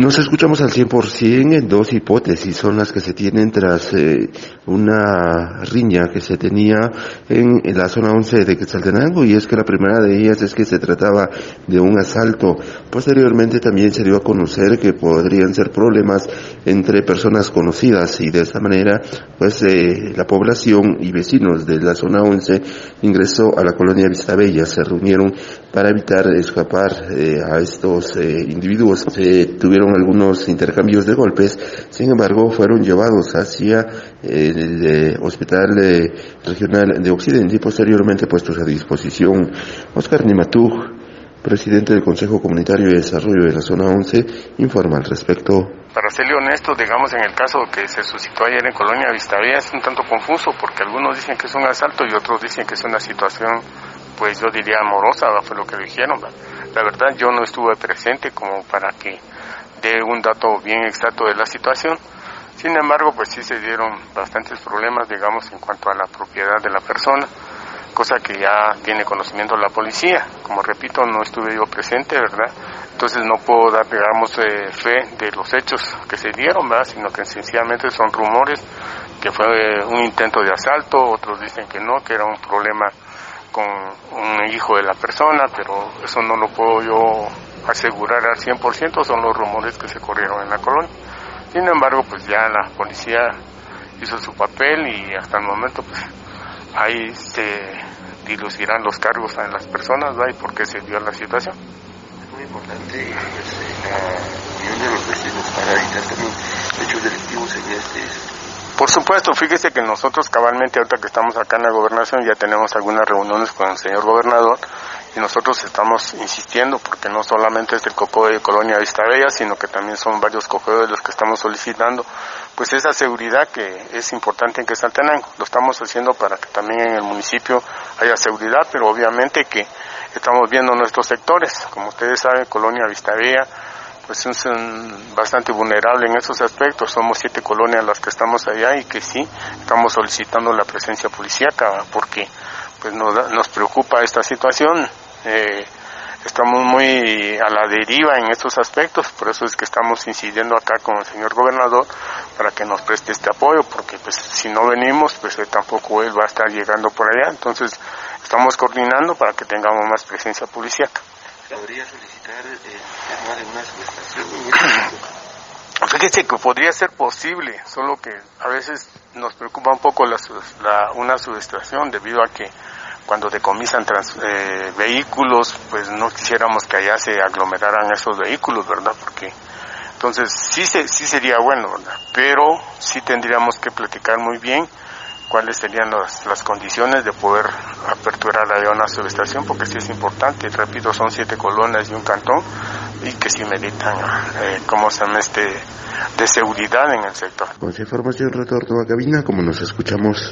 Nos escuchamos al 100% en dos hipótesis, son las que se tienen tras eh, una riña que se tenía en, la zona 11 de Quetzaltenango y es que la primera de ellas es que se trataba de un asalto. Posteriormente también se dio a conocer que podrían ser problemas entre personas conocidas y de esta manera pues eh, la población y vecinos de la zona 11 ingresó a la colonia Vistabella, se reunieron para evitar escapar eh, a estos individuos. Se tuvieron algunos intercambios de golpes, sin embargo fueron llevados hacia el eh, Hospital eh, Regional de Occidente y posteriormente puestos a disposición. Oscar Nimatú, presidente del Consejo Comunitario de Desarrollo de la Zona 11, informa al respecto. Para serle honesto, digamos en el caso que se suscitó ayer en Colonia Vistavía es un tanto confuso porque algunos dicen que es un asalto y otros dicen que es una situación, pues yo diría amorosa, fue lo que dijeron. La verdad yo no estuve presente como para que de un dato bien exacto de la situación. Sin embargo, pues sí se dieron bastantes problemas, digamos, en cuanto a la propiedad de la persona, cosa que ya tiene conocimiento la policía. Como repito, no estuve yo presente, ¿verdad? Entonces no puedo dar, digamos, eh, fe de los hechos que se dieron, ¿verdad? Sino que sencillamente son rumores que fue un intento de asalto, otros dicen que no, que era un problema con un hijo de la persona, pero eso no lo puedo yo asegurar al 100%, son los rumores que se corrieron en la colonia. Sin embargo, pues ya la policía hizo su papel y hasta el momento pues ahí se dilucidrán los cargos a las personas ¿va? y por qué se dio la situación. Es muy importante pues, la unión de los vecinos para evitar también hechos delictivos en este por supuesto, fíjese que nosotros cabalmente ahorita que estamos acá en la gobernación ya tenemos algunas reuniones con el señor gobernador y nosotros estamos insistiendo porque no solamente es el coco de Colonia Vista Bella, sino que también son varios de los que estamos solicitando, pues esa seguridad que es importante en que Quetzaltenango. Lo estamos haciendo para que también en el municipio haya seguridad, pero obviamente que estamos viendo nuestros sectores, como ustedes saben, Colonia Vista Bella, pues es bastante vulnerable en esos aspectos. Somos siete colonias las que estamos allá y que sí estamos solicitando la presencia policíaca porque pues nos, nos preocupa esta situación. Eh, estamos muy a la deriva en estos aspectos, por eso es que estamos incidiendo acá con el señor gobernador para que nos preste este apoyo, porque pues si no venimos, pues tampoco él va a estar llegando por allá, entonces estamos coordinando para que tengamos más presencia policíaca podría solicitar el tema de una subestación. Fíjese que podría ser posible, solo que a veces nos preocupa un poco la, una subestación debido a que cuando decomisan eh, vehículos, pues no quisiéramos que allá se aglomeraran esos vehículos, ¿verdad? Porque entonces sí, se, sí sería bueno, ¿verdad? Pero sí tendríamos que platicar muy bien cuáles serían las, las condiciones de poder aperturar la una subestación, porque sí es importante, repito, son siete colonias y un cantón, y que sí meditan, eh, como se este, de seguridad en el sector. Con esa información retorno a cabina, como nos escuchamos